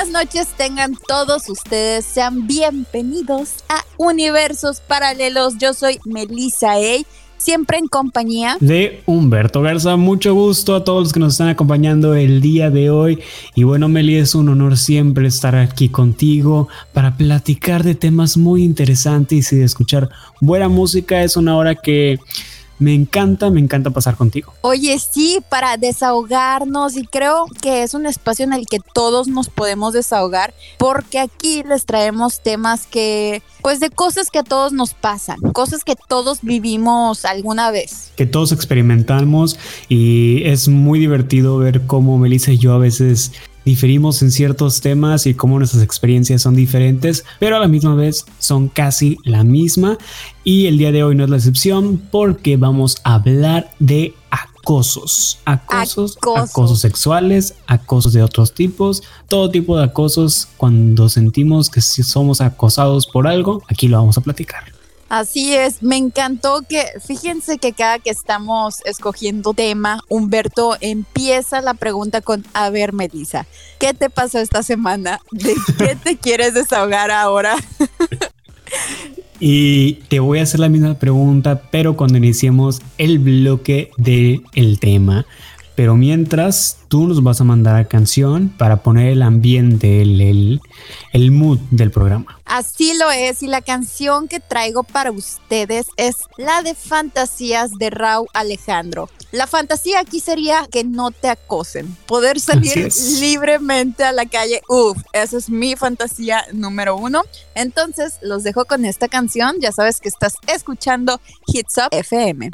buenas noches tengan todos ustedes, sean bienvenidos a Universos Paralelos. Yo soy Melissa A, siempre en compañía de Humberto Garza. Mucho gusto a todos los que nos están acompañando el día de hoy. Y bueno, Meli, es un honor siempre estar aquí contigo para platicar de temas muy interesantes y de escuchar buena música. Es una hora que me encanta, me encanta pasar contigo. Oye, sí, para desahogarnos y creo que es un espacio en el que todos nos podemos desahogar porque aquí les traemos temas que, pues de cosas que a todos nos pasan, cosas que todos vivimos alguna vez. Que todos experimentamos y es muy divertido ver cómo Melissa y yo a veces diferimos en ciertos temas y cómo nuestras experiencias son diferentes, pero a la misma vez son casi la misma. Y el día de hoy no es la excepción porque vamos a hablar de acosos. Acosos, acosos sexuales, acosos de otros tipos, todo tipo de acosos. Cuando sentimos que si somos acosados por algo, aquí lo vamos a platicar. Así es, me encantó que, fíjense que cada que estamos escogiendo tema, Humberto empieza la pregunta con, a ver, Melissa, ¿qué te pasó esta semana? ¿De qué te quieres desahogar ahora? Y te voy a hacer la misma pregunta, pero cuando iniciemos el bloque del el tema. Pero mientras, tú nos vas a mandar a canción para poner el ambiente, el, el, mood del programa. Así lo es, y la canción que traigo para ustedes es la de Fantasías de Raúl Alejandro. La fantasía aquí sería que no te acosen, poder salir libremente a la calle. Uf, esa es mi fantasía número uno. Entonces, los dejo con esta canción. Ya sabes que estás escuchando Hits Up FM.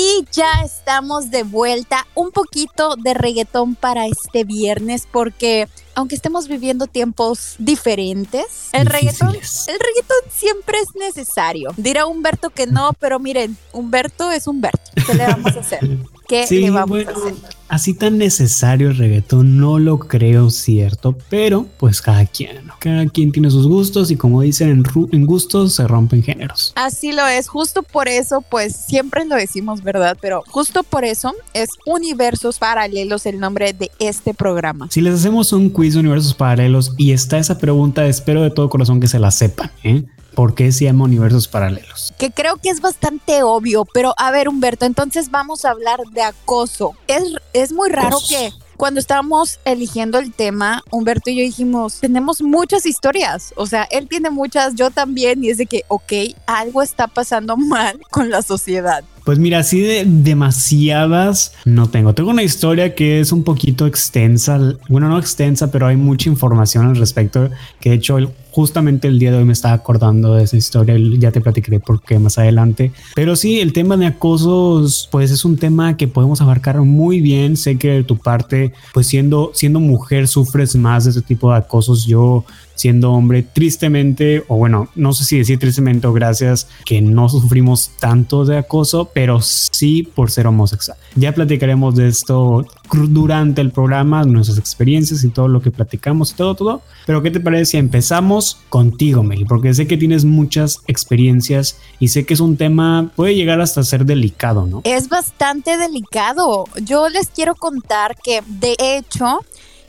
Y ya estamos de vuelta, un poquito de reggaetón para este viernes porque aunque estemos viviendo tiempos diferentes, el reggaetón, el reggaetón siempre es necesario. Dirá Humberto que no, pero miren, Humberto es Humberto. ¿Qué le vamos a hacer? ¿Qué le vamos a hacer? Así tan necesario el reggaetón, no lo creo cierto, pero pues cada quien, ¿no? Cada quien tiene sus gustos y como dicen, en, en gustos se rompen géneros. Así lo es, justo por eso, pues siempre lo decimos, ¿verdad? Pero justo por eso es Universos Paralelos el nombre de este programa. Si les hacemos un quiz de universos paralelos y está esa pregunta, espero de todo corazón que se la sepan, ¿eh? ¿Por qué se llama universos paralelos? Que creo que es bastante obvio, pero a ver, Humberto, entonces vamos a hablar de acoso. Es, es muy raro que cuando estábamos eligiendo el tema, Humberto y yo dijimos, tenemos muchas historias, o sea, él tiene muchas, yo también, y es de que, ok, algo está pasando mal con la sociedad. Pues mira, así de demasiadas no tengo. Tengo una historia que es un poquito extensa. Bueno, no extensa, pero hay mucha información al respecto. Que de hecho, justamente el día de hoy me estaba acordando de esa historia. Ya te platicaré por qué más adelante. Pero sí, el tema de acosos, pues es un tema que podemos abarcar muy bien. Sé que de tu parte, pues siendo, siendo mujer, sufres más de ese tipo de acosos. Yo siendo hombre, tristemente, o bueno, no sé si decir tristemente o gracias, que no sufrimos tanto de acoso, pero sí por ser homosexual. Ya platicaremos de esto durante el programa, nuestras experiencias y todo lo que platicamos y todo, todo. Pero ¿qué te parece si empezamos contigo, Meli? Porque sé que tienes muchas experiencias y sé que es un tema, puede llegar hasta ser delicado, ¿no? Es bastante delicado. Yo les quiero contar que, de hecho,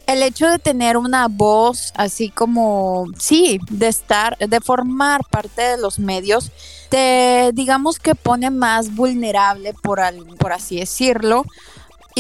el hecho de tener una voz así como, sí, de estar, de formar parte de los medios, te digamos que pone más vulnerable, por, por así decirlo,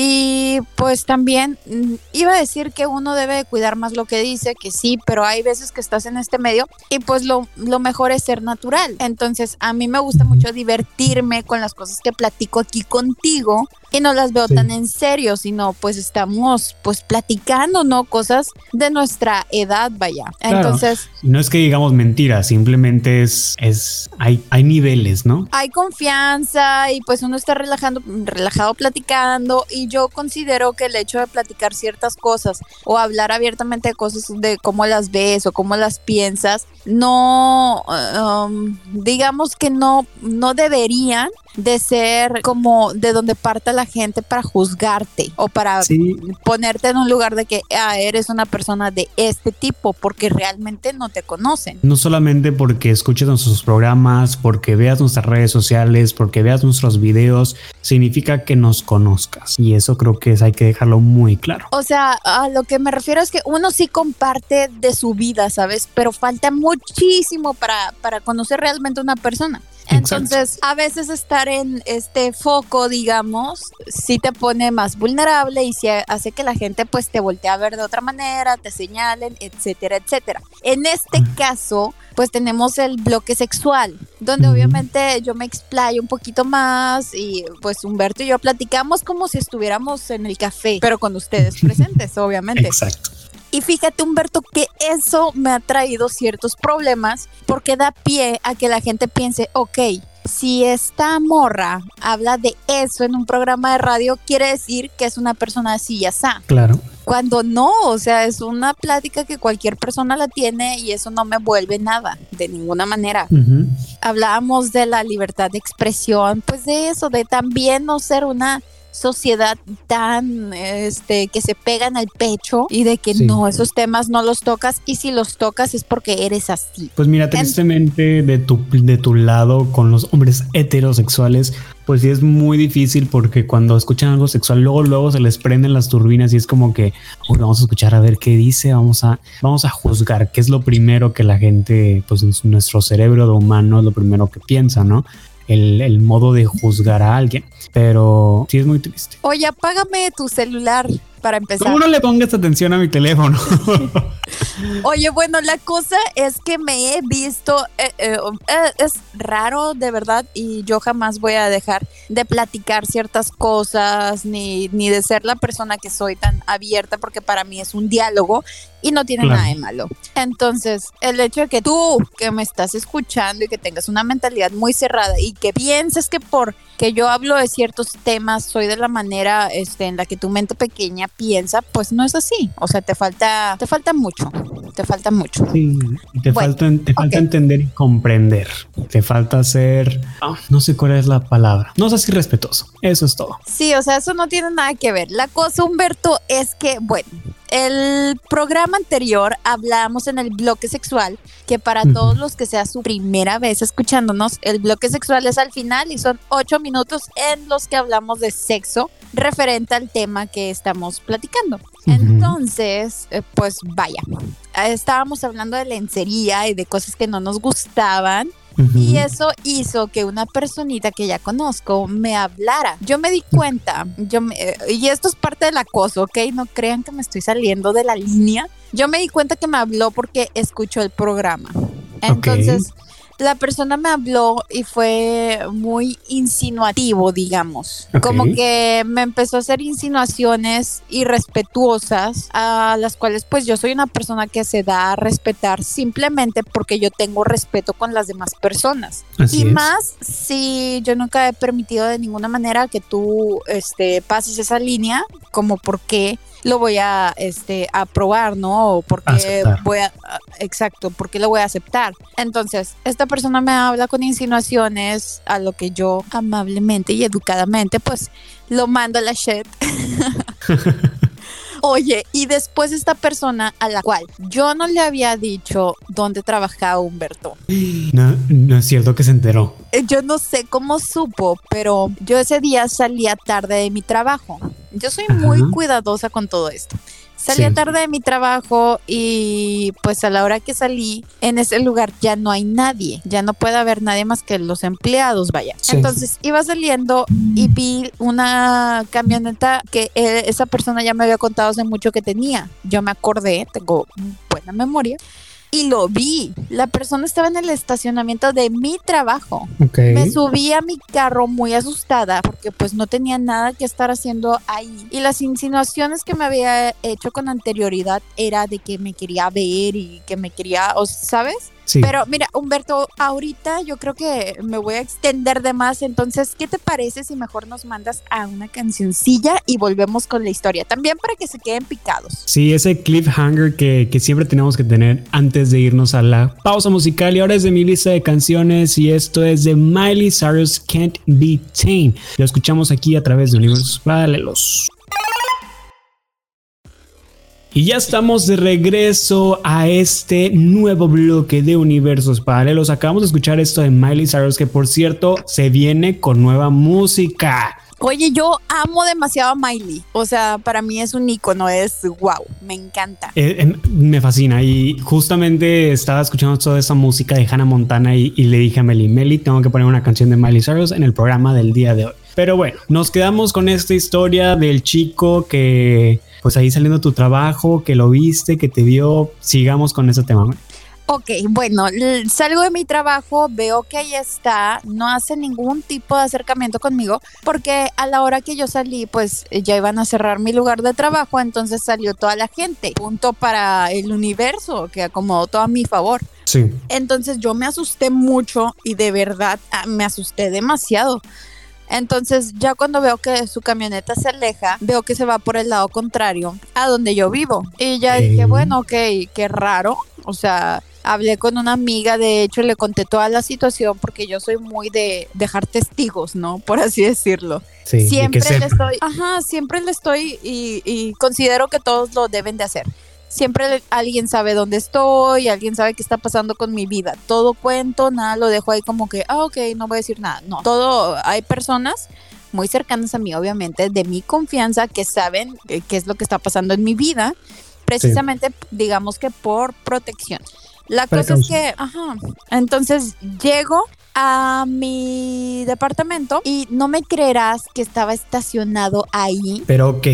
y pues también mm, iba a decir que uno debe cuidar más lo que dice, que sí, pero hay veces que estás en este medio y pues lo, lo mejor es ser natural. Entonces a mí me gusta mucho divertirme con las cosas que platico aquí contigo y no las veo tan en serio, sino pues estamos pues platicando, ¿no? Cosas de nuestra edad, vaya. Entonces no es que digamos mentiras, simplemente es, es hay, hay niveles, ¿no? Hay confianza y pues uno está relajando, relajado platicando y yo considero que el hecho de platicar ciertas cosas o hablar abiertamente de cosas de cómo las ves o cómo las piensas, no, um, digamos que no, no deberían de ser como de donde parta la gente para juzgarte o para ponerte en un lugar de que ah, eres una persona de este tipo porque realmente no te conocen. No solamente porque escuches nuestros programas, porque veas nuestras redes sociales, porque veas nuestros videos, significa que nos conozcas y eso creo que es, hay que dejarlo muy claro. O sea, a lo que me refiero es que uno sí comparte de su vida, ¿sabes? Pero falta muchísimo para, para conocer realmente una persona. Entonces, a veces estar en este foco, digamos, sí te pone más vulnerable y sí hace que la gente pues te voltee a ver de otra manera, te señalen, etcétera, etcétera. En este caso, pues tenemos el bloque sexual, donde obviamente yo me explayo un poquito más y pues Humberto y yo platicamos como si estuviéramos en el café, pero con ustedes presentes, obviamente. Exacto. Y fíjate, Humberto, que eso me ha traído ciertos problemas porque da pie a que la gente piense, ok, si esta morra habla de eso en un programa de radio, quiere decir que es una persona así ya está. Claro. Cuando no, o sea, es una plática que cualquier persona la tiene y eso no me vuelve nada, de ninguna manera. Hablábamos de la libertad de expresión, pues de eso, de también no ser una sociedad tan este que se pega en el pecho y de que no esos temas no los tocas y si los tocas es porque eres así. Pues mira, tristemente de tu de tu lado con los hombres heterosexuales pues sí es muy difícil porque cuando escuchan algo sexual luego luego se les prenden las turbinas y es como que vamos a escuchar a ver qué dice, vamos a vamos a juzgar, qué es lo primero que la gente pues en nuestro cerebro de humano es lo primero que piensa, ¿no? El, modo de juzgar a alguien. Pero sí es muy triste. Oye, apágame tu celular para empezar. ¿Cómo no le pongas atención a mi teléfono? Oye, bueno, la cosa es que me he visto, eh, eh, eh, es raro de verdad y yo jamás voy a dejar de platicar ciertas cosas ni, ni de ser la persona que soy tan abierta porque para mí es un diálogo y no tiene nada de malo. Entonces, el hecho de que tú que me estás escuchando y que tengas una mentalidad muy cerrada y que pienses que por que yo hablo de ciertos temas soy de la manera este, en la que tu mente pequeña piensa, pues no es así. O sea, te falta, te falta mucho. Te falta mucho. Sí, te falta, te falta entender y comprender. Te falta ser, ah, no sé cuál es la palabra. No sé si respetuoso. Eso es todo. Sí, o sea, eso no tiene nada que ver. La cosa, Humberto, es que, bueno, el programa anterior hablamos en el bloque sexual, que para todos los que sea su primera vez escuchándonos, el bloque sexual es al final y son ocho minutos en los que hablamos de sexo referente al tema que estamos platicando. Entonces, eh, pues vaya, estábamos hablando de lencería y de cosas que no nos gustaban y eso hizo que una personita que ya conozco me hablara. Yo me di cuenta, yo y esto es parte del acoso, ¿ok? No crean que me estoy saliendo de la línea. Yo me di cuenta que me habló porque escuchó el programa. Entonces, la persona me habló y fue muy insinuativo, digamos. Como que me empezó a hacer insinuaciones irrespetuosas a las cuales pues yo soy una persona que se da a respetar simplemente porque yo tengo respeto con las demás personas. y más si yo nunca he permitido de ninguna manera que tú este, pases esa línea, como porque lo voy a este aprobar, ¿no? O porque voy a exacto, porque lo voy a aceptar. Entonces, esta persona me habla con insinuaciones a lo que yo amablemente y educadamente pues lo mando a la shit. Oye, y después esta persona a la cual yo no le había dicho dónde trabajaba Humberto. No, no es cierto que se enteró. Eh, yo no sé cómo supo, pero yo ese día salía tarde de mi trabajo. Yo soy muy cuidadosa con todo esto. Salía tarde de mi trabajo y pues a la hora que salí en ese lugar ya no hay nadie, ya no puede haber nadie más que los empleados, vaya. Entonces iba saliendo y vi una camioneta que eh, esa persona ya me había contado hace mucho que tenía. Yo me acordé, tengo buena memoria y lo vi. La persona estaba en el estacionamiento de mi trabajo. Me subí a mi carro muy asustada porque pues no tenía nada que estar haciendo ahí. Y las insinuaciones que me había hecho con anterioridad era de que me quería ver y que me quería, o ¿sabes? Sí. Pero mira, Humberto, ahorita yo creo que me voy a extender de más, entonces, ¿qué te parece si mejor nos mandas a una cancioncilla y volvemos con la historia? También para que se queden picados. Sí, ese cliffhanger que, que siempre tenemos que tener antes de irnos a la pausa musical. Y ahora es de mi lista de canciones y esto es de Miley Cyrus Can't Be Tamed. Lo escuchamos aquí a través de Universos Paralelos. Y ya estamos de regreso a este nuevo bloque de universos paralelos. Acabamos de escuchar esto de Miley Cyrus, que por cierto se viene con nueva música. Oye, yo amo demasiado a Miley. O sea, para mí es un icono, es wow, me encanta. Eh, eh, me fascina y justamente estaba escuchando toda esa música de Hannah Montana y, y le dije a Meli, Meli, tengo que poner una canción de Miley Cyrus en el programa del día de hoy. Pero bueno, nos quedamos con esta historia del chico que pues ahí saliendo de tu trabajo, que lo viste, que te vio, sigamos con ese tema. Ok, bueno, salgo de mi trabajo, veo que ahí está, no hace ningún tipo de acercamiento conmigo, porque a la hora que yo salí, pues ya iban a cerrar mi lugar de trabajo, entonces salió toda la gente. Punto para el universo, que acomodó todo a mi favor. Sí, Entonces yo me asusté mucho y de verdad ah, me asusté demasiado. Entonces ya cuando veo que su camioneta se aleja, veo que se va por el lado contrario a donde yo vivo. Y ya dije, bueno, ok, qué raro. O sea, hablé con una amiga, de hecho le conté toda la situación porque yo soy muy de dejar testigos, ¿no? Por así decirlo. sí. siempre le estoy, ajá, siempre le estoy y, y considero que todos lo deben de hacer. Siempre alguien sabe dónde estoy, alguien sabe qué está pasando con mi vida. Todo cuento, nada lo dejo ahí como que, ah, ok, no voy a decir nada. No, todo, hay personas muy cercanas a mí, obviamente, de mi confianza, que saben eh, qué es lo que está pasando en mi vida, precisamente, digamos que por protección. La cosa es que, ajá, entonces llego a mi departamento y no me creerás que estaba estacionado ahí. Pero ok,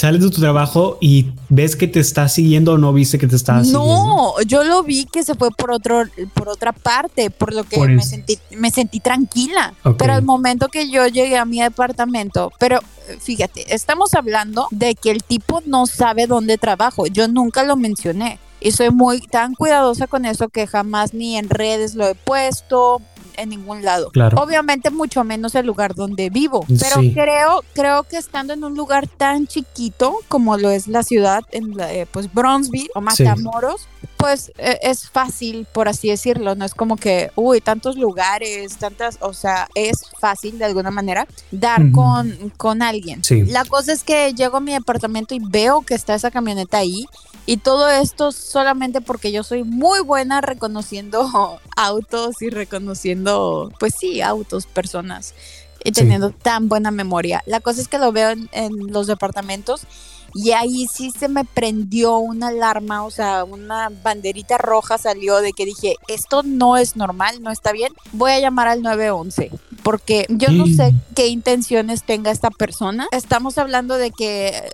sales de tu trabajo y ves que te está siguiendo o no viste que te estaba siguiendo. No, yo lo vi que se fue por otro, por otra parte, por lo que Por me sentí, me sentí tranquila. Ok. Pero al momento que yo llegué a mi departamento, pero eh, fíjate, estamos hablando de que el tipo no sabe dónde trabajo. Yo nunca lo mencioné. Y soy muy tan cuidadosa con eso que jamás ni en redes lo he puesto en ningún lado. Claro. Obviamente mucho menos el lugar donde vivo, pero Sí. creo creo que estando en un lugar tan chiquito como lo es la ciudad en la, eh, pues Bronzeville o Sí. Pues eh, es fácil por así decirlo, no es como que uy, tantos lugares, tantas, o sea, es fácil de alguna manera dar Ujú. con con alguien. Sí. La cosa es que llego a mi departamento y veo que está esa camioneta ahí y todo esto solamente porque yo soy muy buena reconociendo autos y reconociendo, pues sí, autos, personas y Sí. teniendo tan buena memoria. La cosa es que lo veo en, en los departamentos y ahí sí se me prendió una alarma, o sea, una banderita roja salió de que dije, esto no es normal, no está bien, voy a llamar al 911 porque yo no sé qué intenciones tenga esta persona. Estamos hablando de que eh,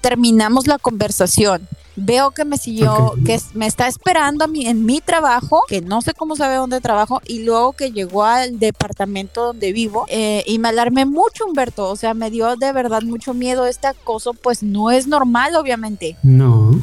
terminamos la conversación. Veo que me siguió, que me está esperando a mí en mi trabajo, que no sé cómo sabe dónde trabajo, y luego que llegó al departamento donde vivo, eh, y me alarmé mucho, Humberto. O sea, me dio de verdad mucho miedo. Este acoso, pues no es normal, obviamente. No.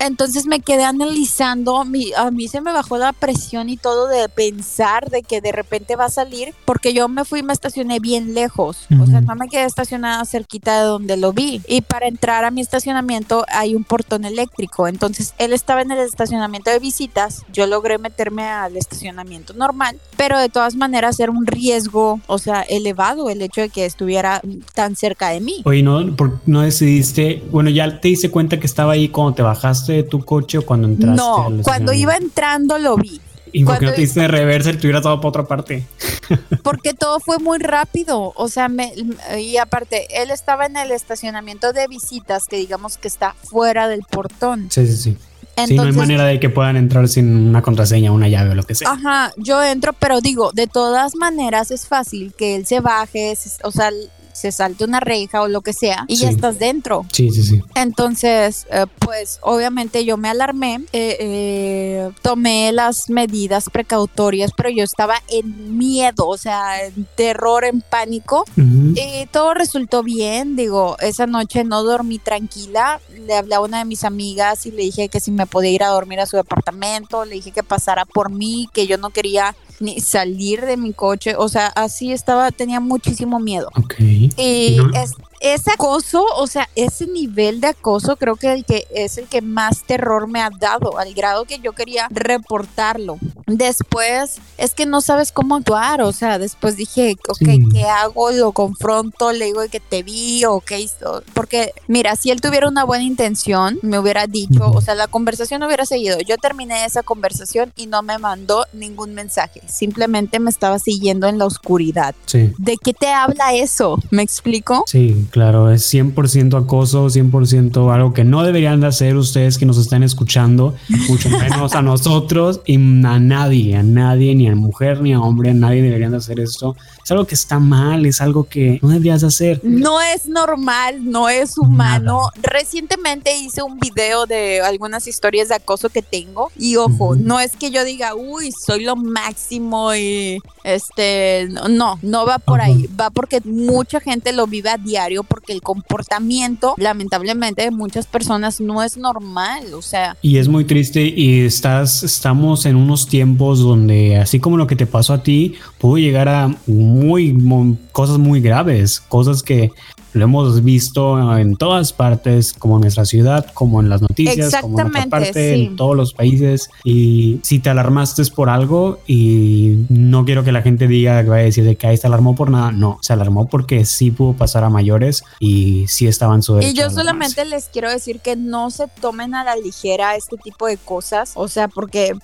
Entonces me quedé analizando, mi, a mí se me bajó la presión y todo de pensar de que de repente va a salir, porque yo me fui y me estacioné bien lejos, o sea, no me quedé estacionada cerquita de donde lo vi. Y para entrar a mi estacionamiento hay un portón eléctrico, entonces él estaba en el estacionamiento de visitas, yo logré meterme al estacionamiento normal, pero de todas maneras era un riesgo, o sea, elevado el hecho de que estuviera tan cerca de mí. Oye, ¿no, por- no decidiste, bueno, ya te diste cuenta que estaba ahí cuando te bajaste de tu coche o cuando entraste? No, cuando iba entrando lo vi. ¿Y por qué no te de reversa y te hubiera todo para otra parte? Porque todo fue muy rápido, o sea, me- y aparte, él estaba en el estacionamiento de visitas, que digamos que está fuera del portón. Sí, sí, sí. Entonces, sí, no hay manera de que puedan entrar sin una contraseña, una llave o lo que sea. Ajá, yo entro, pero digo, de todas maneras es fácil que él se baje, o sea, se salte una reja o lo que sea y ya estás dentro. Sí, sí, sí. Entonces, eh, pues obviamente yo me alarmé, eh, eh, tomé las medidas precautorias, pero yo estaba en miedo, o sea, en terror, en pánico. Y todo resultó bien, digo, esa noche no dormí tranquila, le hablé a una de mis amigas y le dije que si me podía ir a dormir a su departamento, le dije que pasara por mí, que yo no quería ni salir de mi coche, o sea, así estaba, tenía muchísimo miedo. Ok. Y No. es, ese acoso, o sea, ese nivel de acoso creo que, el que es el que más terror me ha dado, al grado que yo quería reportarlo. Después es que no sabes cómo actuar, o sea, después dije, ok, Sí. ¿qué hago? Lo confronto, le digo que te vi o qué hizo. Porque, mira, si él tuviera una buena intención, me hubiera dicho, o sea, la conversación hubiera seguido. Yo terminé esa conversación y no me mandó ningún mensaje, simplemente me estaba siguiendo en la oscuridad. Sí. ¿De qué te habla eso? ¿Me explico? Sí, claro, es 100% acoso, 100% algo que no deberían de hacer ustedes que nos están escuchando, mucho menos a nosotros y a nadie, a nadie, ni a mujer ni a hombre, a nadie deberían de hacer esto. Es algo que está mal, es algo que no deberías de hacer. No es normal, no es humano. Recientemente hice un video de algunas historias de acoso que tengo y ojo, no es que yo diga, uy, soy lo máximo y este, no, no va por ahí, va porque mucha gente lo vive a diario porque el comportamiento, lamentablemente, de muchas personas no es normal, o sea, Y es muy triste y estás, estamos en unos tiempos donde así como lo que te pasó a ti, pudo llegar a muy, mu- cosas muy graves, cosas que lo hemos visto en todas partes, como en nuestra ciudad, como en las noticias, como en otra parte, sí. en todos los países. Y si te alarmaste es por algo y no quiero que la gente diga que vaya a decir de que ahí se alarmó por nada. No, se alarmó porque sí pudo pasar a mayores y sí estaba en su derecho. Y yo solamente les quiero decir que no se tomen a la ligera este tipo de cosas, o sea, porque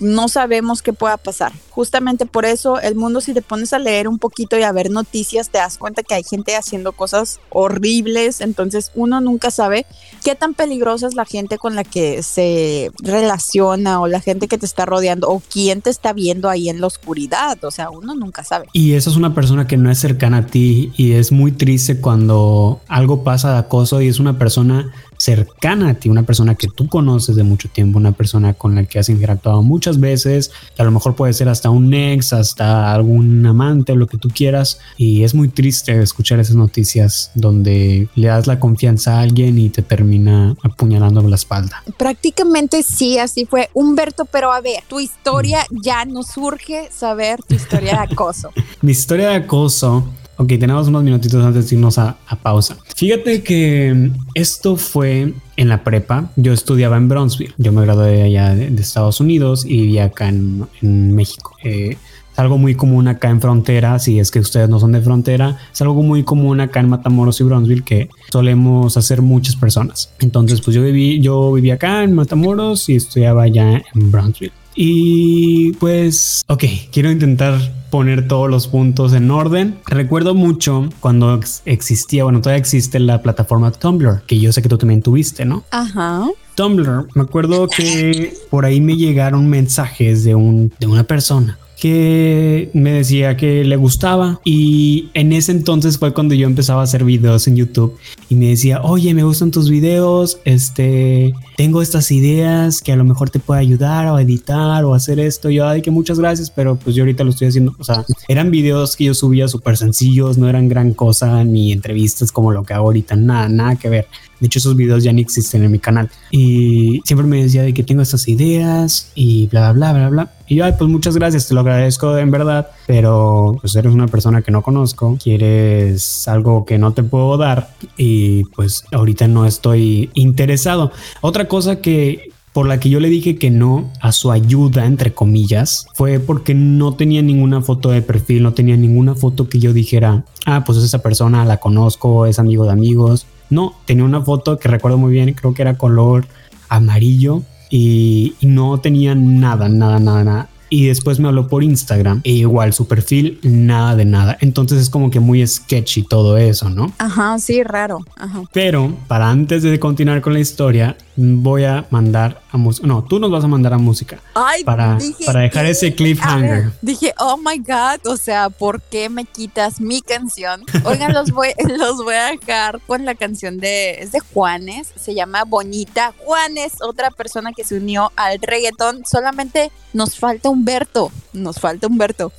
no sabemos qué pueda pasar. Justamente por eso el mundo, si te pones a leer un poquito y a ver noticias, te das cuenta que hay gente haciendo cosas horribles, entonces uno nunca sabe qué tan peligrosa es la gente con la que se relaciona o la gente que te está rodeando o quién te está viendo ahí en la oscuridad, o sea, uno nunca sabe. Y esa es una persona que no es cercana a ti y es muy triste cuando algo pasa de acoso y es una persona cercana a ti, una persona que tú conoces de mucho tiempo, una persona con la que has interactuado muchas veces, que a lo mejor puede ser hasta un ex, hasta algún amante, lo que tú quieras. Y es muy triste escuchar esas noticias donde le das la confianza a alguien y te termina apuñalando la espalda. Prácticamente sí, así fue. Humberto, pero a ver, tu historia ya nos surge saber tu historia de acoso. Mi historia de acoso. Ok, tenemos unos minutitos antes de irnos a, a pausa. Fíjate que esto fue en la prepa. Yo estudiaba en Bronzeville. Yo me gradué allá de, de Estados Unidos y vivía acá en, en México. Eh, es algo muy común acá en frontera, si es que ustedes no son de frontera, es algo muy común acá en Matamoros y Bronzeville que solemos hacer muchas personas. Entonces, pues yo viví, yo vivía acá en Matamoros y estudiaba allá en Bronzeville. Y pues, ok, quiero intentar poner todos los puntos en orden. Recuerdo mucho cuando ex- existía, bueno, todavía existe la plataforma Tumblr, que yo sé que tú también tuviste, ¿no? Ajá. Tumblr, me acuerdo que por ahí me llegaron mensajes de, un, de una persona que me decía que le gustaba y en ese entonces fue cuando yo empezaba a hacer videos en YouTube y me decía, oye, me gustan tus videos, este, tengo estas ideas que a lo mejor te puede ayudar o editar o hacer esto. Yo, ay, que muchas gracias, pero pues yo ahorita lo estoy haciendo. O sea, eran videos que yo subía súper sencillos, no eran gran cosa ni entrevistas como lo que hago ahorita, nada, nada que ver. De hecho, esos videos ya ni existen en mi canal. Y siempre me decía de que tengo estas ideas y bla, bla, bla, bla. Y yo, ay, pues muchas gracias, te lo agradezco en verdad. Pero pues eres una persona que no conozco, quieres algo que no te puedo dar y pues ahorita no estoy interesado. Otra cosa que por la que yo le dije que no a su ayuda, entre comillas, fue porque no tenía ninguna foto de perfil, no tenía ninguna foto que yo dijera, ah, pues esa persona la conozco, es amigo de amigos. No, tenía una foto que recuerdo muy bien, creo que era color amarillo y, y no tenía nada, nada, nada, nada. Y después me habló por Instagram e igual su perfil, nada de nada. Entonces es como que muy sketchy todo eso, ¿no? Ajá, sí, raro. Ajá. Pero para antes de continuar con la historia, voy a mandar a música. No, tú nos vas a mandar a música. Ay, para, dije, para dejar ese a cliffhanger. ver, dije, oh my God, o sea, ¿por qué me quitas mi canción? Oigan, los voy, los voy a dejar con la canción de, es de Juanes, se llama Bonita. Juanes, otra persona que se unió al reggaetón, solamente nos falta Humberto, nos falta Humberto.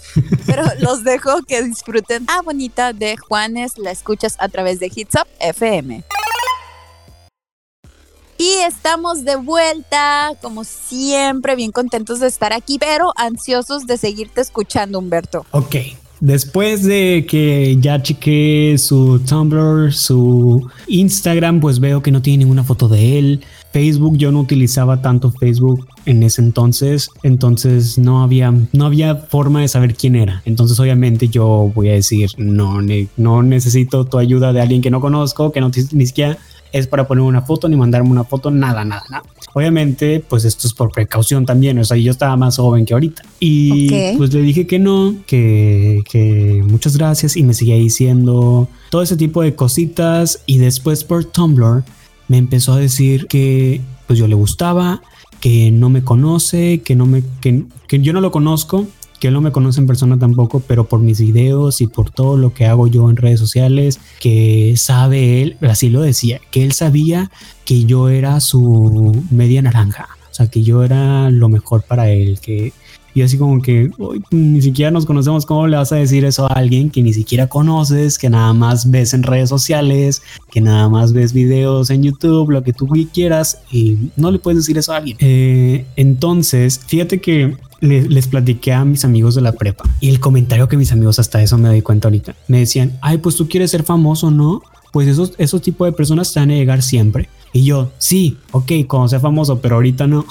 Pero los dejo que disfruten a Bonita de Juanes, la escuchas a través de Hits Up FM. Y estamos de vuelta, como siempre, bien contentos de estar aquí, pero ansiosos de seguirte escuchando, Humberto. Ok. Después de que ya chequé su Tumblr, su Instagram, pues veo que no tiene ninguna foto de él. Facebook, yo no utilizaba tanto Facebook en ese entonces, entonces no había, no había forma de saber quién era. Entonces, obviamente, yo voy a decir, no, ne- no necesito tu ayuda de alguien que no conozco, que no ni siquiera es para poner una foto ni mandarme una foto, nada, nada, nada. Obviamente, pues esto es por precaución también, o sea, yo estaba más joven que ahorita. Y pues le dije que no, que, que muchas gracias y me seguía diciendo todo ese tipo de cositas y después por Tumblr me empezó a decir que pues yo le gustaba, que no me conoce, que no me que, que yo no lo conozco, que él no me conoce en persona tampoco, pero por mis videos y por todo lo que hago yo en redes sociales, que sabe él, así lo decía, que él sabía que yo era su media naranja, o sea, que yo era lo mejor para él, que y así como que "Uy, ni siquiera nos conocemos, ¿cómo le vas a decir eso a alguien que ni siquiera conoces, que nada más ves en redes sociales, que nada más ves videos en YouTube, lo que tú quieras, y no le puedes decir eso a alguien? Eh, entonces, fíjate que le- les platiqué a mis amigos de la prepa y el comentario que mis amigos hasta eso me doy cuenta ahorita, me decían, ay, pues tú quieres ser famoso, ¿no? Pues esos, esos tipos de personas te van a llegar siempre. Y yo, sí, ok, cuando sea famoso, pero ahorita no.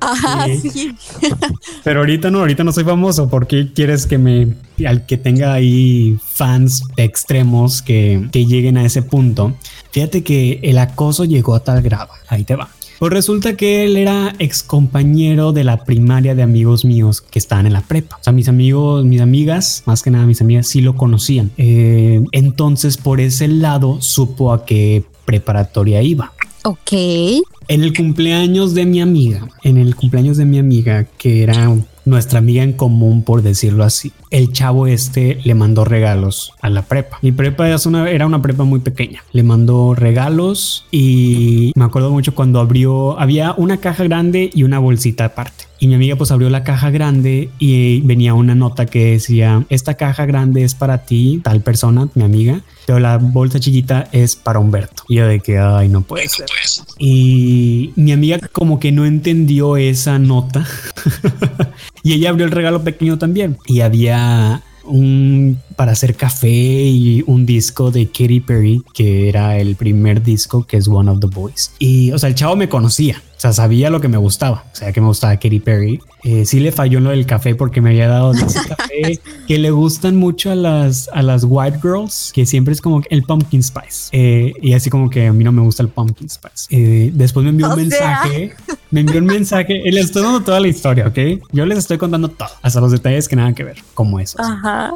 Ajá, Sí. sí. Pero ahorita no, ahorita no soy famoso. ¿Por qué quieres que me, al que tenga ahí fans extremos que, que lleguen a ese punto? Fíjate que el acoso llegó a tal grado. Ahí te va. Pues resulta que él era ex compañero de la primaria de amigos míos que estaban en la prepa. O sea, mis amigos, mis amigas, más que nada mis amigas, sí lo conocían. Eh, entonces, por ese lado, supo a qué preparatoria iba. Ok. En el cumpleaños de mi amiga, en el cumpleaños de mi amiga, que era nuestra amiga en común, por decirlo así, el chavo este le mandó regalos a la prepa. Mi prepa es una- era una prepa muy pequeña. Le mandó regalos y me acuerdo mucho cuando abrió, había una caja grande y una bolsita aparte. Y mi amiga pues abrió la caja grande y venía una nota que decía, esta caja grande es para ti, tal persona, mi amiga, pero la bolsa chiquita es para Humberto. Y yo de que, ay, no puede ser. Y mi amiga como que no entendió esa nota. y ella abrió el regalo pequeño también. Y había un para hacer café y un disco de Katy Perry que era el primer disco que es One of the Boys. Y o sea el chavo me conocía o sea sabía lo que me gustaba o sea que me gustaba Katy Perry. Eh, sí le falló en lo del café porque me había dado de ese café que le gustan mucho a las a las white girls que siempre es como el pumpkin spice. Eh, y así como que a mí no me gusta el pumpkin spice. Eh, después me envió un sea. mensaje me envió un mensaje y les estoy dando toda la historia ok yo les estoy contando todo hasta los detalles que nada que ver como eso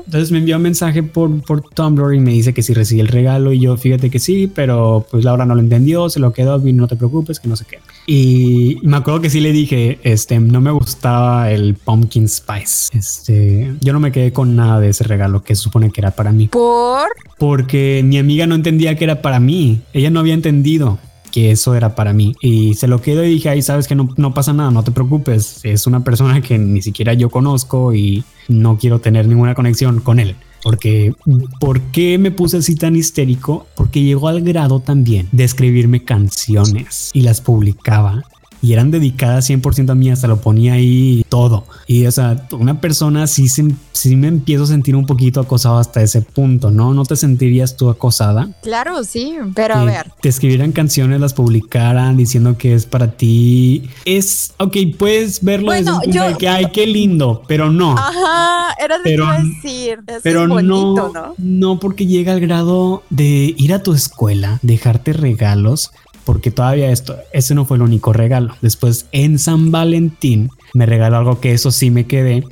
entonces me envió un mensaje por, por Tumblr y me dice que si recibí el regalo y yo fíjate que sí, pero pues Laura no lo entendió, se lo quedó, no te preocupes, que no sé qué. Y me acuerdo que sí le dije, este, no me gustaba el pumpkin spice. Este, yo no me quedé con nada de ese regalo que se supone que era para mí, Por. porque mi amiga no entendía que era para mí, ella no había entendido que eso era para mí y se lo quedo y dije, ay, sabes que no, no pasa nada, no te preocupes, es una persona que ni siquiera yo conozco y no quiero tener ninguna conexión con él. Porque, ¿por qué me puse así tan histérico? Porque llegó al grado también de escribirme canciones y las publicaba y eran dedicadas 100% a mí, hasta lo ponía ahí todo. Y o sea, una persona sí, se, sí me empiezo a sentir un poquito acosado hasta ese punto, ¿no? ¿No te sentirías tú acosada? Claro, sí, pero a ver. te escribieran canciones, las publicaran diciendo que es para ti. Es, ok, puedes verlo Bueno, desde yo- de que, ay, qué lindo, pero no. Ajá, era que Pero- decir. Eso Pero es bonito, no, ¿no? no porque llega al grado de ir a tu escuela, dejarte regalos, porque todavía esto, ese no fue el único regalo. Después en San Valentín me regaló algo que eso sí me quedé.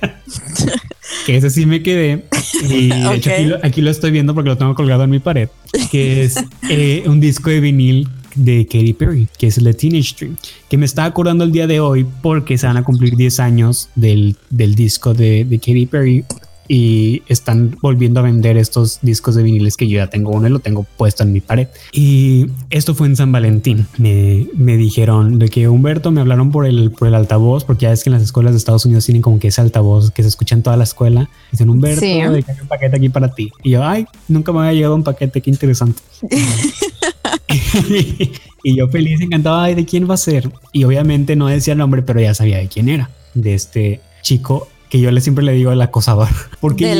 que ese sí me quedé. Y de hecho aquí lo, aquí lo estoy viendo porque lo tengo colgado en mi pared. Que es eh, un disco de vinil de Katy Perry, que es el de Teenage Dream, que me estaba acordando el día de hoy porque se van a cumplir 10 años del, del disco de, de Katy Perry y están volviendo a vender estos discos de viniles que yo ya tengo uno y lo tengo puesto en mi pared. Y esto fue en San Valentín. Me, me dijeron de que Humberto me hablaron por el, por el altavoz, porque ya es que en las escuelas de Estados Unidos tienen como que ese altavoz que se escucha en toda la escuela. Dicen Humberto, Sí. de que hay un paquete aquí para ti. Y yo, ay, nunca me había llegado un paquete, qué interesante. y yo feliz, encantado, ay, ¿de quién va a ser? Y obviamente no decía el nombre, pero ya sabía de quién era, de este chico que yo le siempre le digo el acosador, porque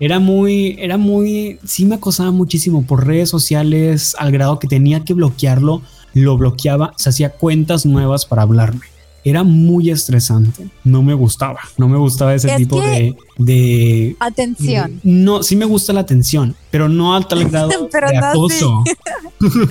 era, muy, era muy, sí me acosaba muchísimo por redes sociales al grado que tenía que bloquearlo, lo bloqueaba, se hacía cuentas nuevas para hablarme. Era muy estresante, no me gustaba, no me gustaba ese Es tipo de, de Atención. no, sí me gusta la atención, pero no al tal grado Pero de no acoso.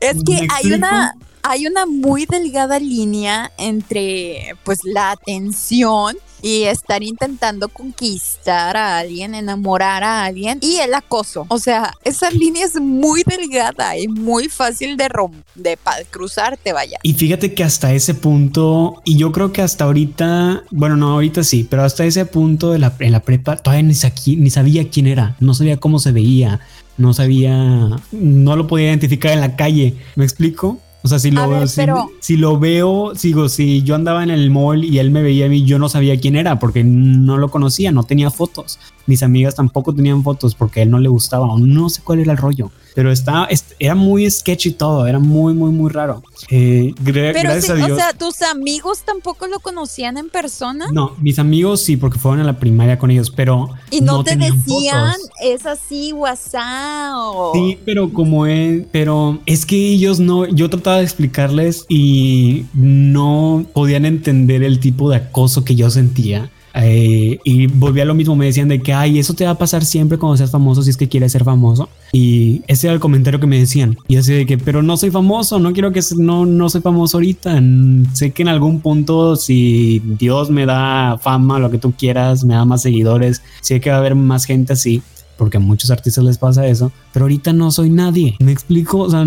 Es ¿Me que hay una, hay una muy delgada línea entre pues la atención y estar intentando conquistar a alguien, enamorar a alguien y el acoso. O sea, esa línea es muy delgada y muy fácil de, rom de cruzarte, vaya. Y fíjate que hasta ese punto, y yo creo que hasta ahorita, bueno, no, ahorita sí, pero hasta ese punto de la, en la prepa, todavía ni, ni sabía quién era, no sabía cómo se veía, no sabía, no lo podía identificar en la calle. ¿Me explico? O sea, si lo, ver, si, pero- si lo veo, sigo, si yo andaba en el mall y él me veía a mí, yo no sabía quién era porque no lo conocía, no tenía fotos. Mis amigas tampoco tenían fotos porque a él no le gustaba o no sé cuál era el rollo. Pero estaba, est- era muy sketchy todo, era muy, muy, muy raro. Eh, Pero gracias sí, a Dios. o sea, tus amigos tampoco lo conocían en persona no, mis amigos sí, porque fueron a la primaria con ellos, pero y no, te tenían decían, fotos. es así, WhatsApp. o- Sí, pero como es, pero es que ellos no, yo trataba de explicarles y no podían entender el tipo de acoso que yo sentía. Eh, y volví a lo mismo, me decían de que, ay, eso te va a pasar siempre cuando seas famoso si es que quieres ser famoso. Y ese era el comentario que me decían. Y así de que, pero no soy famoso, no quiero que, no, no soy famoso ahorita. Sé que en algún punto, si Dios me da fama, lo que tú quieras, me da más seguidores, sé que va a haber más gente así porque a muchos artistas les pasa eso, pero ahorita no soy nadie. ¿Me explico? O sea,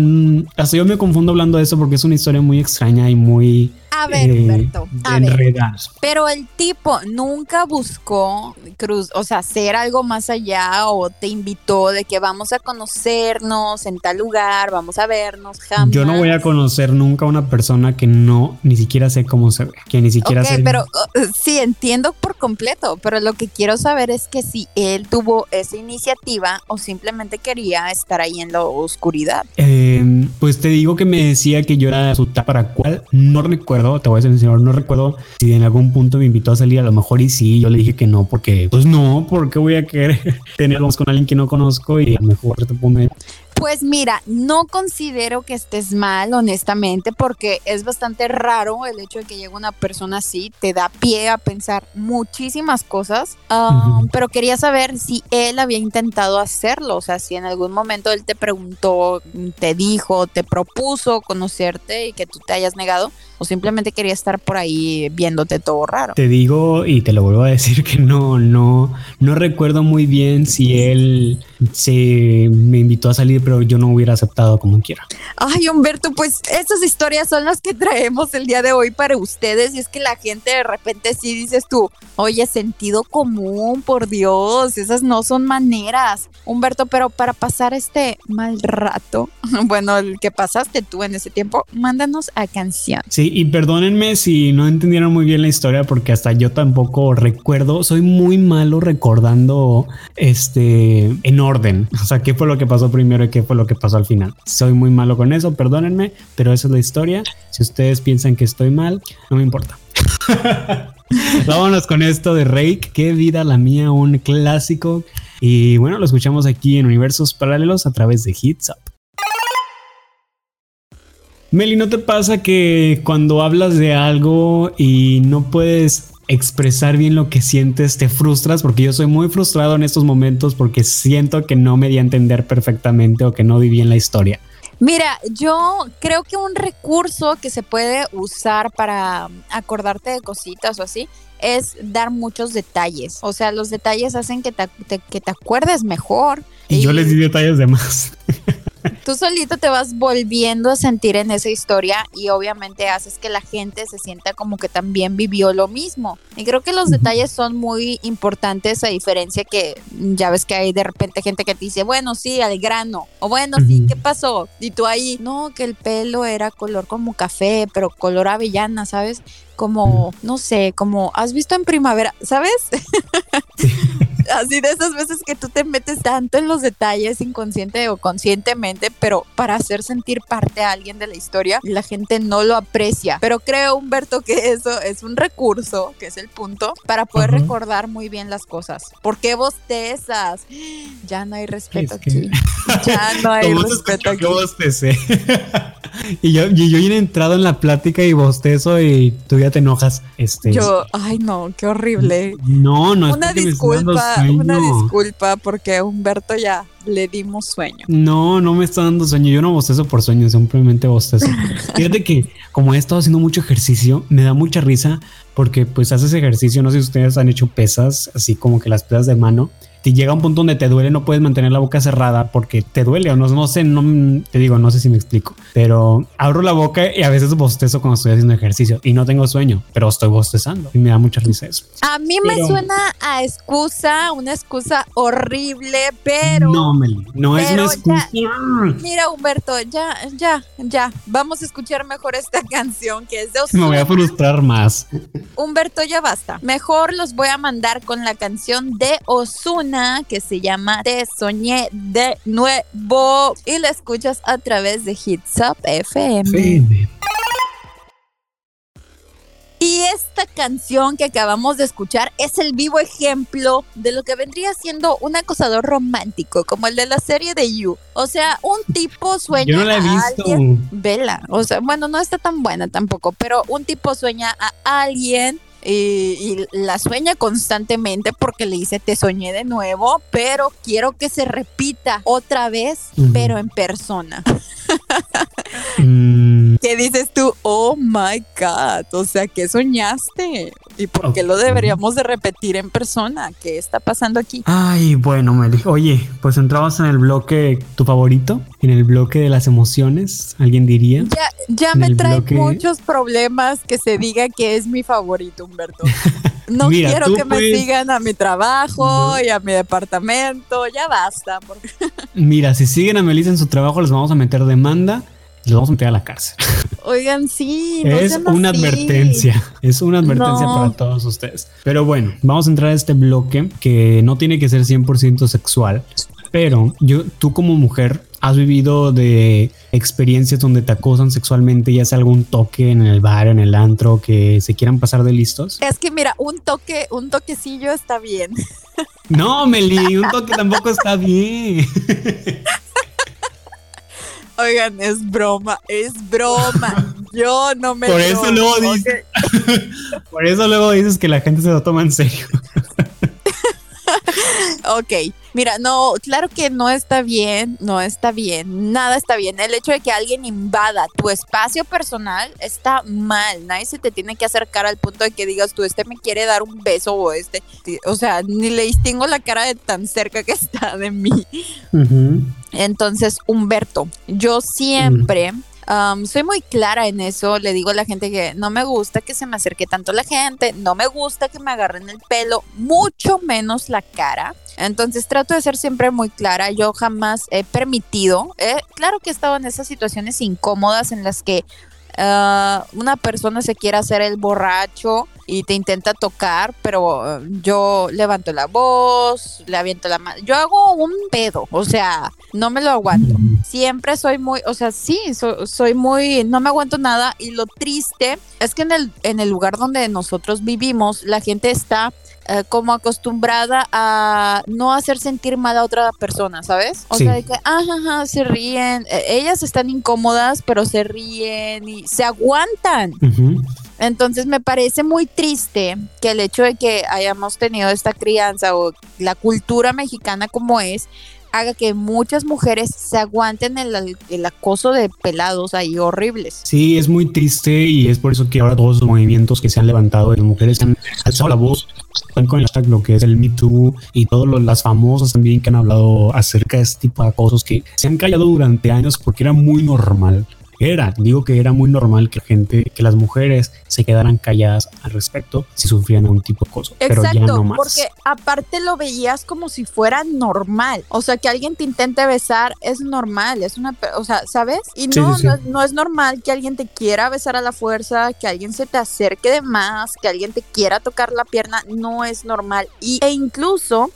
hasta yo me confundo hablando de eso porque es una historia muy extraña y muy A ver, eh, Humberto, a ver. enredada. Pero el tipo nunca buscó cruz, o sea, hacer algo más allá o te invitó de que vamos a conocernos en tal lugar, vamos a vernos, jamás. Yo no voy a conocer nunca a una persona que no ni siquiera sé cómo se ve, que ni siquiera Ok, sé. pero uh, sí, entiendo por completo, pero lo que quiero saber es que si él tuvo esa iniciativa o simplemente quería estar ahí en la oscuridad. Eh, pues te digo que me decía que yo era su tapa para cual no recuerdo, te voy a ser sincero, no recuerdo si en algún punto me invitó a salir, a lo mejor y sí, yo le dije que no, porque pues no, porque voy a querer tener algo con alguien que no conozco y a lo mejor te pongo Pues mira, no considero que estés mal, honestamente, porque es bastante raro el hecho de que llegue una persona así, te da pie a pensar muchísimas cosas, um, pero quería saber si él había intentado hacerlo, o sea, si en algún momento él te preguntó, te dijo, te propuso conocerte y que tú te hayas negado, simplemente quería estar por ahí viéndote todo raro. Te digo y te lo vuelvo a decir que no, no, no recuerdo muy bien si él se me invitó a salir, pero yo no hubiera aceptado como quiera. Ay, Humberto, pues estas historias son las que traemos el día de hoy para ustedes. Y es que la gente de repente sí dices tú, oye, sentido común, por Dios, esas no son maneras. Humberto, pero para pasar este mal rato, bueno, el que pasaste tú en ese tiempo, mándanos a canción. Sí, y perdónenme si no entendieron muy bien la historia, porque hasta yo tampoco recuerdo, soy muy malo recordando este en orden. O sea, qué fue lo que pasó primero y qué fue lo que pasó al final. Soy muy malo con eso, perdónenme, pero esa es la historia. Si ustedes piensan que estoy mal, no me importa. Vámonos con esto de Rake, qué vida la mía, un clásico. Y bueno, lo escuchamos aquí en Universos Paralelos a través de Hits Up. Meli, ¿no te pasa que cuando hablas de algo y no puedes expresar bien lo que sientes, te frustras? Porque yo soy muy frustrado en estos momentos porque siento que no me di a entender perfectamente o que no di bien la historia. Mira, yo creo que un recurso que se puede usar para acordarte de cositas o así es dar muchos detalles. O sea, los detalles hacen que te, te- que te acuerdes mejor. Y yo les di detalles de más. tú solito te vas volviendo a sentir en esa historia y obviamente haces que la gente se sienta como que también vivió lo mismo. Y creo que los detalles son muy importantes a diferencia que ya ves que hay de repente gente que te dice, bueno, sí, al grano, o bueno, sí, ¿qué pasó? Y tú ahí, no, que el pelo era color como café, pero color avellana, ¿sabes? Como, no sé, como, ¿has visto en primavera? ¿Sabes? Así de esas veces que tú te metes tanto en los detalles inconsciente o conscientemente, pero para hacer sentir parte a alguien de la historia, la gente no lo aprecia. Pero creo, Humberto, que eso es un recurso, que es el punto, para poder recordar muy bien las cosas. ¿Por qué bostezas? Ya no hay respeto aquí. Ya no hay respeto aquí. y yo, y yo he entrado en la plática y bostezo y tú ya te enojas. Este, yo, ay no, qué horrible. No, no es Una disculpa una disculpa porque a Humberto ya le dimos sueño. No, no me está dando sueño. Yo no bostezo por sueño, simplemente bostezo. Fíjate que como he estado haciendo mucho ejercicio, me da mucha risa porque pues haces ejercicio. No sé si ustedes han hecho pesas, así como que las pesas de mano te llega un punto donde te duele, no puedes mantener la boca cerrada porque te duele o no, no sé, no te digo, no sé si me explico, pero abro la boca y a veces bostezo cuando estoy haciendo ejercicio y no tengo sueño, pero estoy bostezando y me da mucha risa eso. A mí me suena a excusa, una excusa horrible, pero no, Meli, no es una excusa. mira, Humberto, ya, ya, ya, vamos a escuchar mejor esta canción que es de Osuna. Me voy a frustrar más. Humberto, ya basta. Mejor los voy a mandar con la canción de Osuna que se llama Te Soñé de Nuevo y la escuchas a través de Hits Up FM. Y esta canción que acabamos de escuchar es el vivo ejemplo de lo que vendría siendo un acosador romántico, como el de la serie de You. O sea, un tipo sueña Yo no la he visto. Vela. O sea, bueno, no está tan buena tampoco, pero un tipo sueña a alguien y, la sueña constantemente porque le dice te soñé de nuevo, pero quiero que se repita otra vez, pero en persona. Mm. ¿Qué dices tú? Oh my God, o sea, ¿qué soñaste? ¿Y por qué lo deberíamos de repetir en persona? ¿Qué está pasando aquí? Ay, bueno, Meli. Oye, pues entramos en el bloque tu favorito, en el bloque de las emociones, alguien diría. Ya, ya me trae muchos problemas que se diga que es mi favorito, Humberto. No quiero que me sigan a mi trabajo y a mi departamento, ya basta. Mira, si siguen a Melissa en su trabajo, les vamos a meter demanda los vamos a meter a la cárcel. Oigan, sí. es una advertencia, es una advertencia para todos ustedes. Pero bueno, vamos a entrar a este bloque que no tiene que ser 100% sexual, pero yo, tú como mujer, has vivido de experiencias donde te acosan sexualmente, ya sea algún toque en el bar, en el antro, que se quieran pasar de listos? Es que mira, un toque, un toquecillo está bien. No, Meli, un toque tampoco está bien. Oigan, es broma, es broma. Yo no me. Por eso luego dices. Por eso luego dices que la gente se lo toma en serio. ok, mira, no, claro que no está bien, no está bien, nada está bien. El hecho de que alguien invada tu espacio personal está mal. Nadie se te tiene que acercar al punto de que digas tú, este me quiere dar un beso o este, o sea, ni le distingo la cara de tan cerca que está de mí. Entonces, Humberto, yo siempre... soy muy clara en eso, le digo a la gente que no me gusta que se me acerque tanto la gente, no me gusta que me agarren el pelo, mucho menos la cara. Entonces trato de ser siempre muy clara, yo jamás he permitido, eh, claro que he estado en esas situaciones incómodas en las que ah, una persona se quiere hacer el borracho y te intenta tocar, pero eh, yo levanto la voz, le aviento la mano. Yo hago un pedo, o sea, no me lo aguanto. Siempre soy muy, o sea, sí, soy muy, no me aguanto nada. Y lo triste es que en el, en el lugar donde nosotros vivimos, la gente está eh, como acostumbrada a no hacer sentir mal a otra persona, ¿sabes? O sea, de que, ajá, se ríen. E, ellas están incómodas, pero se ríen y se aguantan. Entonces me parece muy triste que el hecho de que hayamos tenido esta crianza o la cultura mexicana como es, haga que muchas mujeres se aguanten el, el acoso de pelados ahí horribles. Sí, es muy triste y es por eso que ahora todos los movimientos que se han levantado de mujeres han alzado la voz con el hashtag lo que es el Me Too y todas las famosas también que han hablado acerca de este tipo de acosos que se han callado durante años porque era muy normal era, digo que era muy normal que gente, que las mujeres se quedaran calladas al respecto si sufrían algún tipo de acoso. Exacto, pero ya no más. porque aparte lo veías como si fuera normal. O sea, que alguien te intente besar es normal, es una, o sea, ¿sabes? Y no, no, es normal que alguien te quiera besar a la fuerza, que alguien se te acerque de más, que alguien te quiera tocar la pierna, no es normal. Y, e incluso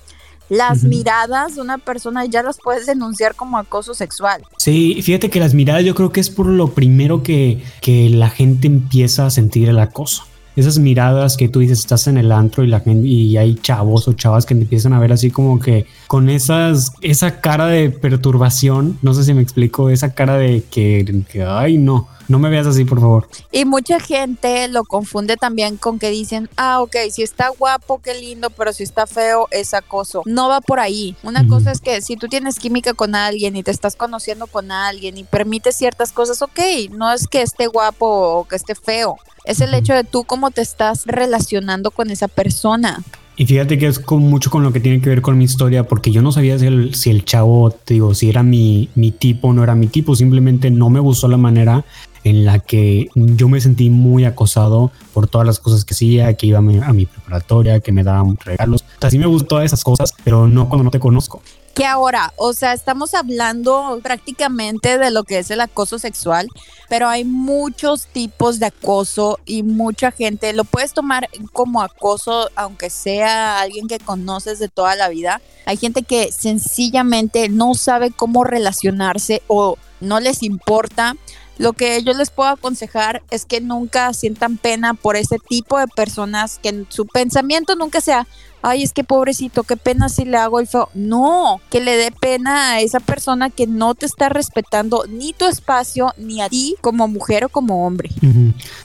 las miradas de una persona ya las puedes denunciar como acoso sexual. Sí, fíjate que las miradas yo creo que es por lo primero que, que la gente empieza a sentir el acoso. Esas miradas que tú dices, estás en el antro y la gente y hay chavos o chavas que te empiezan a ver así como que con esas esa cara de perturbación, no sé si me explico, esa cara de que, que ay no, no me veas así, por favor. Y mucha gente lo confunde también con que dicen, ah, ok, si está guapo, qué lindo, pero si está feo, es acoso. No va por ahí. Una cosa es que si tú tienes química con alguien y te estás conociendo con alguien y permites ciertas cosas, ok, no es que esté guapo o que esté feo es el hecho de tú cómo te estás relacionando con esa persona. Y fíjate que es con mucho con lo que tiene que ver con mi historia, porque yo no sabía si el, si el chavo, te digo, si era mi, mi tipo o no era mi tipo, simplemente no me gustó la manera en la que yo me sentí muy acosado por todas las cosas que hacía, que iba a mi, a mi preparatoria, que me daban regalos. O sea, sí me gustó esas cosas, pero no cuando no te conozco que ahora, o sea, estamos hablando prácticamente de lo que es el acoso sexual, pero hay muchos tipos de acoso y mucha gente lo puedes tomar como acoso, aunque sea alguien que conoces de toda la vida. Hay gente que sencillamente no sabe cómo relacionarse o no les importa. Lo que yo les puedo aconsejar es que nunca sientan pena por ese tipo de personas, que su pensamiento nunca sea, ay, es que pobrecito, qué pena si le hago el feo. No, que le dé pena a esa persona que no te está respetando ni tu espacio, ni a ti como mujer o como hombre.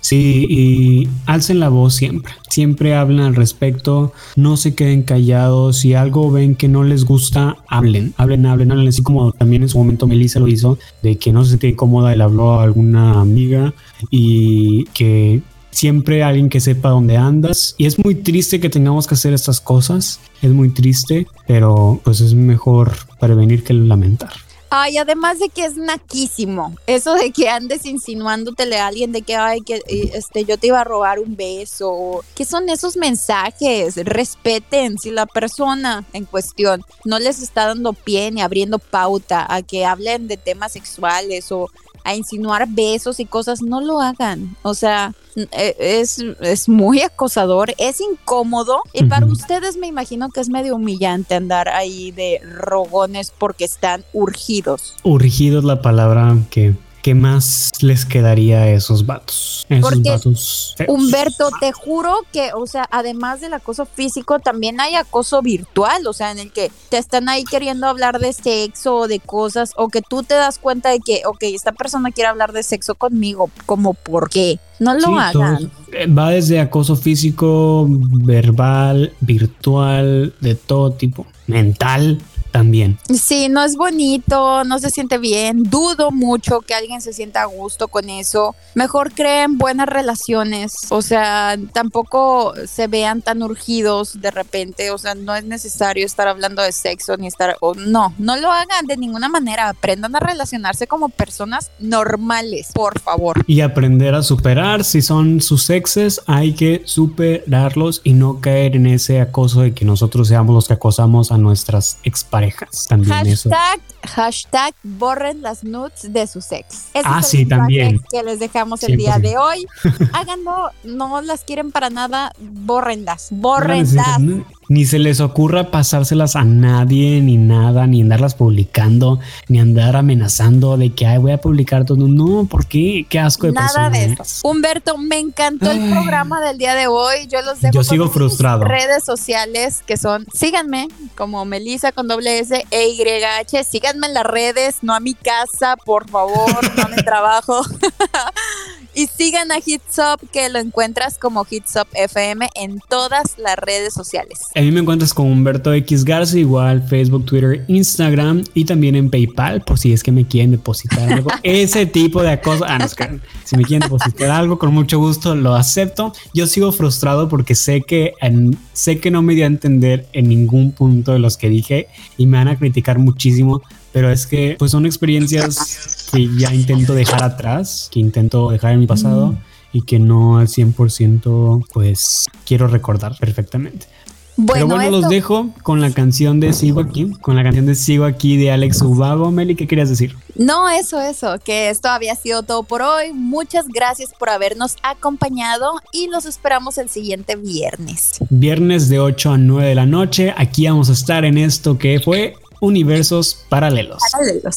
Sí, y alcen la voz siempre. Siempre hablen al respecto, no se queden callados. Si algo ven que no les gusta, hablen, hablen, hablen, hablen. Así como también en su momento Melissa lo hizo, de que no se sentía incómoda, le habló a alguna amiga y que siempre alguien que sepa dónde andas. Y es muy triste que tengamos que hacer estas cosas. Es muy triste, pero pues es mejor prevenir que lamentar. Ay, además de que es naquísimo. Eso de que andes insinuándotele a alguien de que, ay, que eh, este, yo te iba a robar un beso. ¿Qué son esos mensajes? Respeten si la persona en cuestión no les está dando pie ni abriendo pauta a que hablen de temas sexuales o a insinuar besos y cosas, no lo hagan. O sea, e, es, es muy acosador, es incómodo y para ustedes me imagino que es medio humillante andar ahí de rogones porque están urgidos. Urgidos la palabra que ¿qué más les quedaría a esos vatos? Porque, Humberto, te juro que, o sea, además del acoso físico, también hay acoso virtual, o sea, en el que te están ahí queriendo hablar de sexo o de cosas, o que tú te das cuenta de que, ok, esta persona quiere hablar de sexo conmigo, como por qué. No lo hagan. Eh, va desde acoso físico, verbal, virtual, de todo tipo, mental también. Sí, no es bonito, no se siente bien. Dudo mucho que alguien se sienta a gusto con eso. Mejor creen buenas relaciones. O sea, tampoco se vean tan urgidos de repente. O sea, no es necesario estar hablando de sexo ni estar. O no, no lo hagan de ninguna manera. Aprendan a relacionarse como personas normales, por favor. Y aprender a superar. Si son sus exes, hay que superarlos y no caer en ese acoso de que nosotros seamos los que acosamos a nuestras exparejas hashtag, hashtag borren las nudes de sus ex. ah, sí, también. Que les dejamos el día de hoy. Háganlo, no las quieren para nada, bórrenlas, bórrenlas ni se les ocurra pasárselas a nadie, ni nada, ni andarlas publicando, ni andar amenazando de que Ay, voy a publicar todo. No, ¿por qué? Qué asco de Nada de eso. Humberto, me encantó el programa del día de hoy. Yo los dejo Yo sigo frustrado. redes sociales que son, síganme como Melissa con doble S e Y H. Síganme en las redes, no a mi casa, por favor, no a mi trabajo. Y sigan a Hitsop, que lo encuentras como Hitsop FM en todas las redes sociales. A mí me encuentras con Humberto X Garza, igual Facebook, Twitter, Instagram y también en PayPal, por si es que me quieren depositar algo. Ese tipo de cosas. Ah, no, si me quieren depositar algo, con mucho gusto lo acepto. Yo sigo frustrado porque sé que, sé que no me di a entender en ningún punto de los que dije y me van a criticar muchísimo pero es que pues son experiencias que ya intento dejar atrás, que intento dejar en mi pasado y que no al 100% pues quiero recordar perfectamente. Bueno, Pero bueno, los dejo con la canción de Sigo aquí, con la canción de Sigo aquí de Alex Ubago. Meli, ¿qué querías decir? No, eso, eso, que esto había sido todo por hoy. Muchas gracias por habernos acompañado y los esperamos el siguiente viernes. Viernes de 8 a 9 de la noche. Aquí vamos a estar en esto que fue universos paralelos. Paralelos.